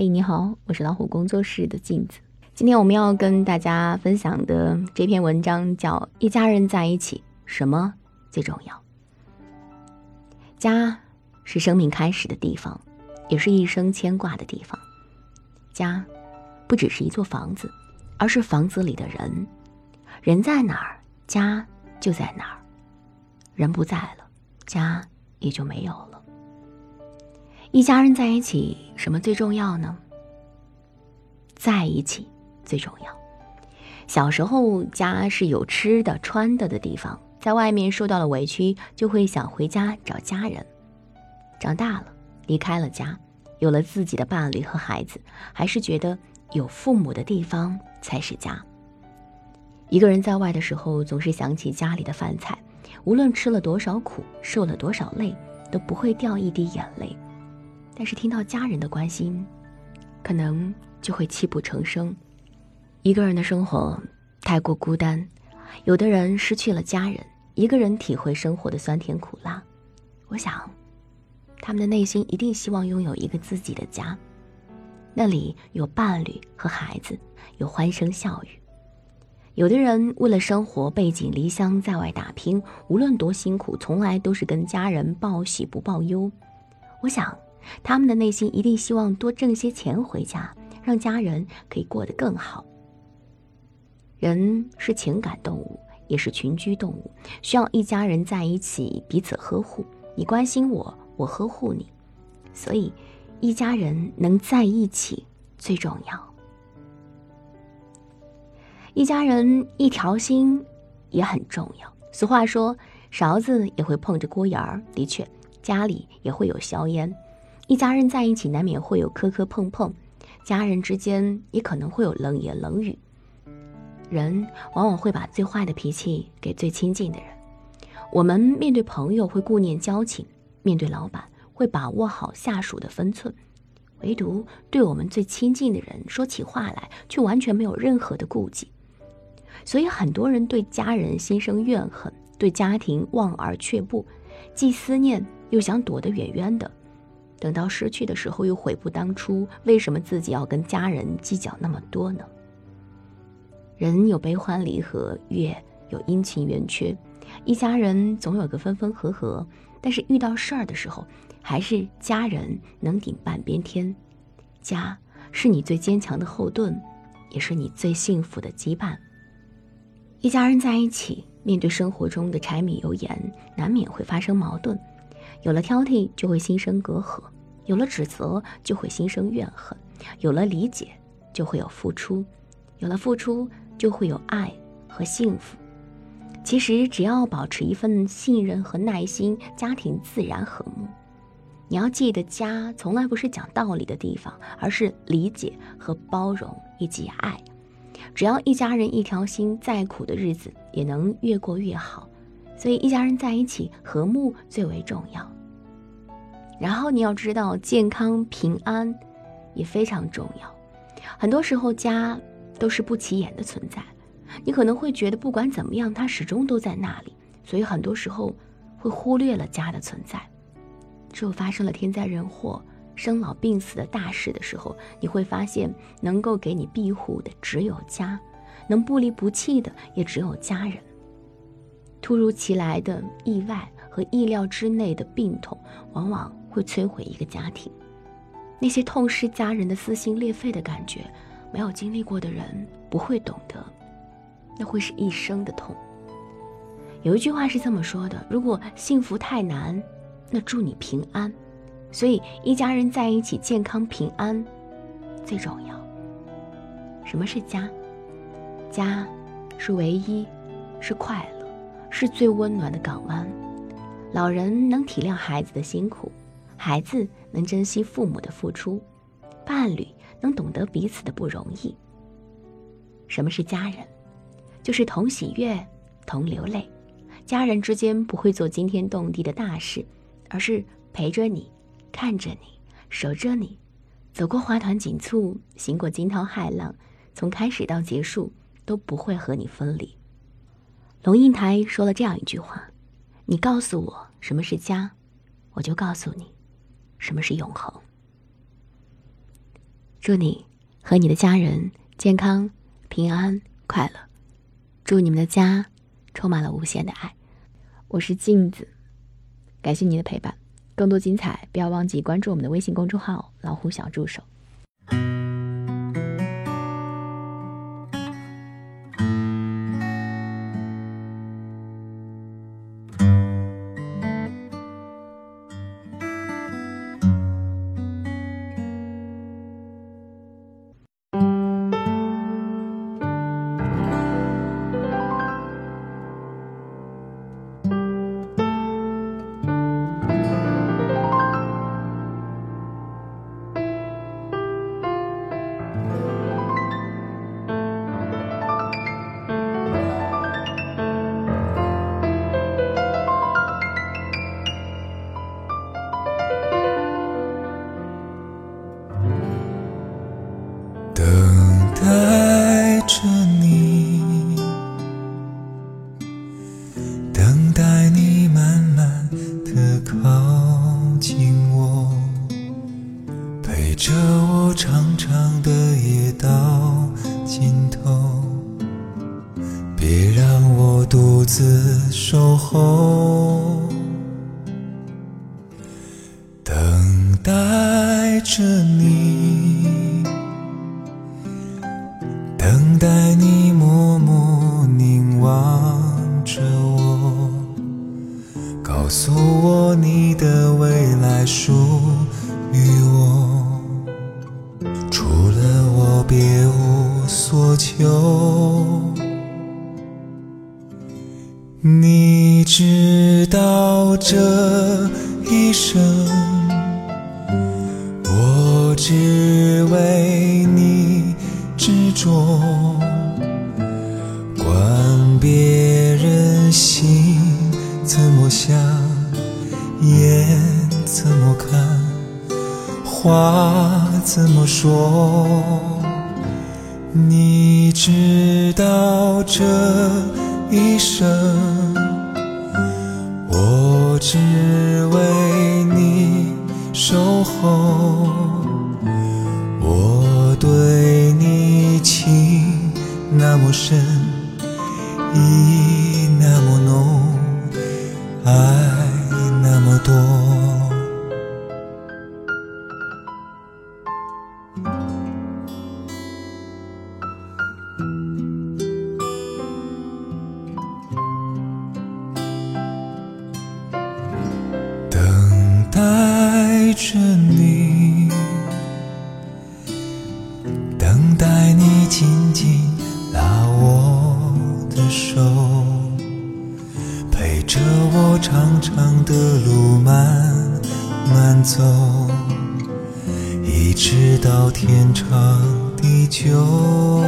嘿，你好，我是老虎工作室的镜子。今天我们要跟大家分享的这篇文章叫《一家人在一起，什么最重要》。家是生命开始的地方，也是一生牵挂的地方。家不只是一座房子，而是房子里的人。人在哪儿，家就在哪儿。人不在了，家也就没有了。一家人在一起，什么最重要呢？在一起最重要。小时候，家是有吃的、穿的的地方，在外面受到了委屈，就会想回家找家人。长大了，离开了家，有了自己的伴侣和孩子，还是觉得有父母的地方才是家。一个人在外的时候，总是想起家里的饭菜，无论吃了多少苦，受了多少累，都不会掉一滴眼泪。但是听到家人的关心，可能就会泣不成声。一个人的生活太过孤单，有的人失去了家人，一个人体会生活的酸甜苦辣。我想，他们的内心一定希望拥有一个自己的家，那里有伴侣和孩子，有欢声笑语。有的人为了生活背井离乡在外打拼，无论多辛苦，从来都是跟家人报喜不报忧。我想。他们的内心一定希望多挣些钱回家，让家人可以过得更好。人是情感动物，也是群居动物，需要一家人在一起彼此呵护。你关心我，我呵护你，所以一家人能在一起最重要。一家人一条心也很重要。俗话说，勺子也会碰着锅沿儿。的确，家里也会有硝烟。一家人在一起，难免会有磕磕碰碰，家人之间也可能会有冷言冷语。人往往会把最坏的脾气给最亲近的人。我们面对朋友会顾念交情，面对老板会把握好下属的分寸，唯独对我们最亲近的人说起话来却完全没有任何的顾忌。所以很多人对家人心生怨恨，对家庭望而却步，既思念又想躲得远远的。等到失去的时候，又悔不当初。为什么自己要跟家人计较那么多呢？人有悲欢离合，月有阴晴圆缺，一家人总有个分分合合。但是遇到事儿的时候，还是家人能顶半边天。家是你最坚强的后盾，也是你最幸福的羁绊。一家人在一起，面对生活中的柴米油盐，难免会发生矛盾。有了挑剔，就会心生隔阂；有了指责，就会心生怨恨；有了理解，就会有付出；有了付出，就会有爱和幸福。其实，只要保持一份信任和耐心，家庭自然和睦。你要记得，家从来不是讲道理的地方，而是理解和包容以及爱。只要一家人一条心，再苦的日子也能越过越好。所以，一家人在一起和睦最为重要。然后你要知道，健康平安也非常重要。很多时候，家都是不起眼的存在，你可能会觉得不管怎么样，它始终都在那里。所以，很多时候会忽略了家的存在。只有发生了天灾人祸、生老病死的大事的时候，你会发现，能够给你庇护的只有家，能不离不弃的也只有家人。突如其来的意外和意料之内的病痛，往往会摧毁一个家庭。那些痛失家人的撕心裂肺的感觉，没有经历过的人不会懂得，那会是一生的痛。有一句话是这么说的：如果幸福太难，那祝你平安。所以一家人在一起，健康平安最重要。什么是家？家是唯一，是快乐。是最温暖的港湾，老人能体谅孩子的辛苦，孩子能珍惜父母的付出，伴侣能懂得彼此的不容易。什么是家人？就是同喜悦，同流泪。家人之间不会做惊天动地的大事，而是陪着你，看着你，守着你，走过花团锦簇，行过惊涛骇浪，从开始到结束都不会和你分离。龙应台说了这样一句话：“你告诉我什么是家，我就告诉你什么是永恒。”祝你和你的家人健康、平安、快乐。祝你们的家充满了无限的爱。我是镜子，感谢您的陪伴。更多精彩，不要忘记关注我们的微信公众号“老虎小助手”。着我长长的夜到尽头，别让我独自守候。等待着你，等待你默默凝望着我，告诉我你的未来。这一生。我只为你执着，管别人心怎么想，眼怎么看，话怎么说。你知道这一生，紧紧拉我的手，陪着我长长的路慢慢走，一直到天长地久。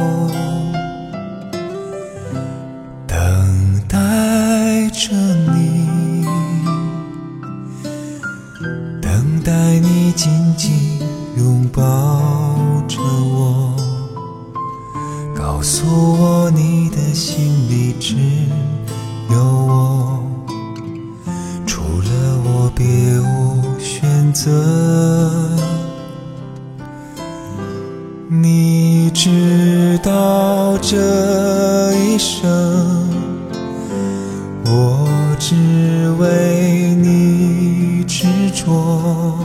等待着你，等待你紧紧拥抱告诉我，你的心里只有我，除了我别无选择。你知道这一生，我只为你执着，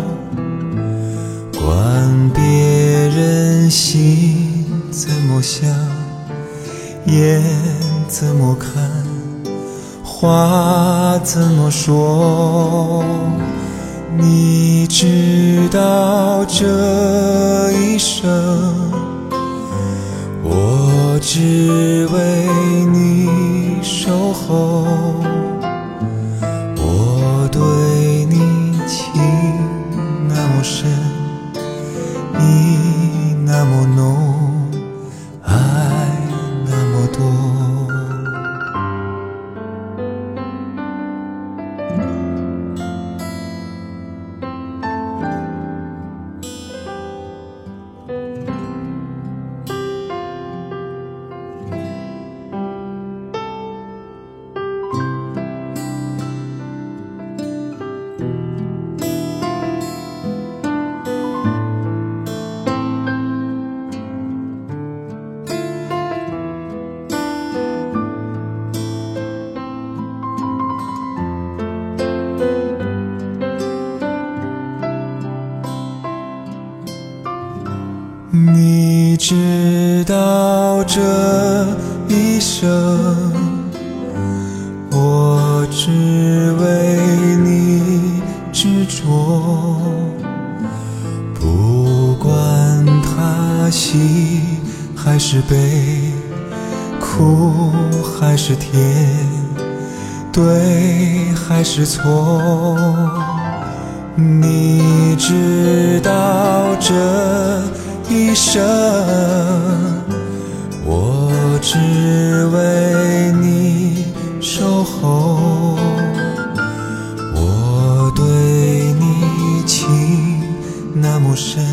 管别人心怎么想。眼怎么看，话怎么说？你知道这一生，我只为你守候。我对你情那么深，你你知道这一生，我只为你执着。不管他喜还是悲，苦还是甜，对还是错，你知道这。一生，我只为你守候。我对你情那么深，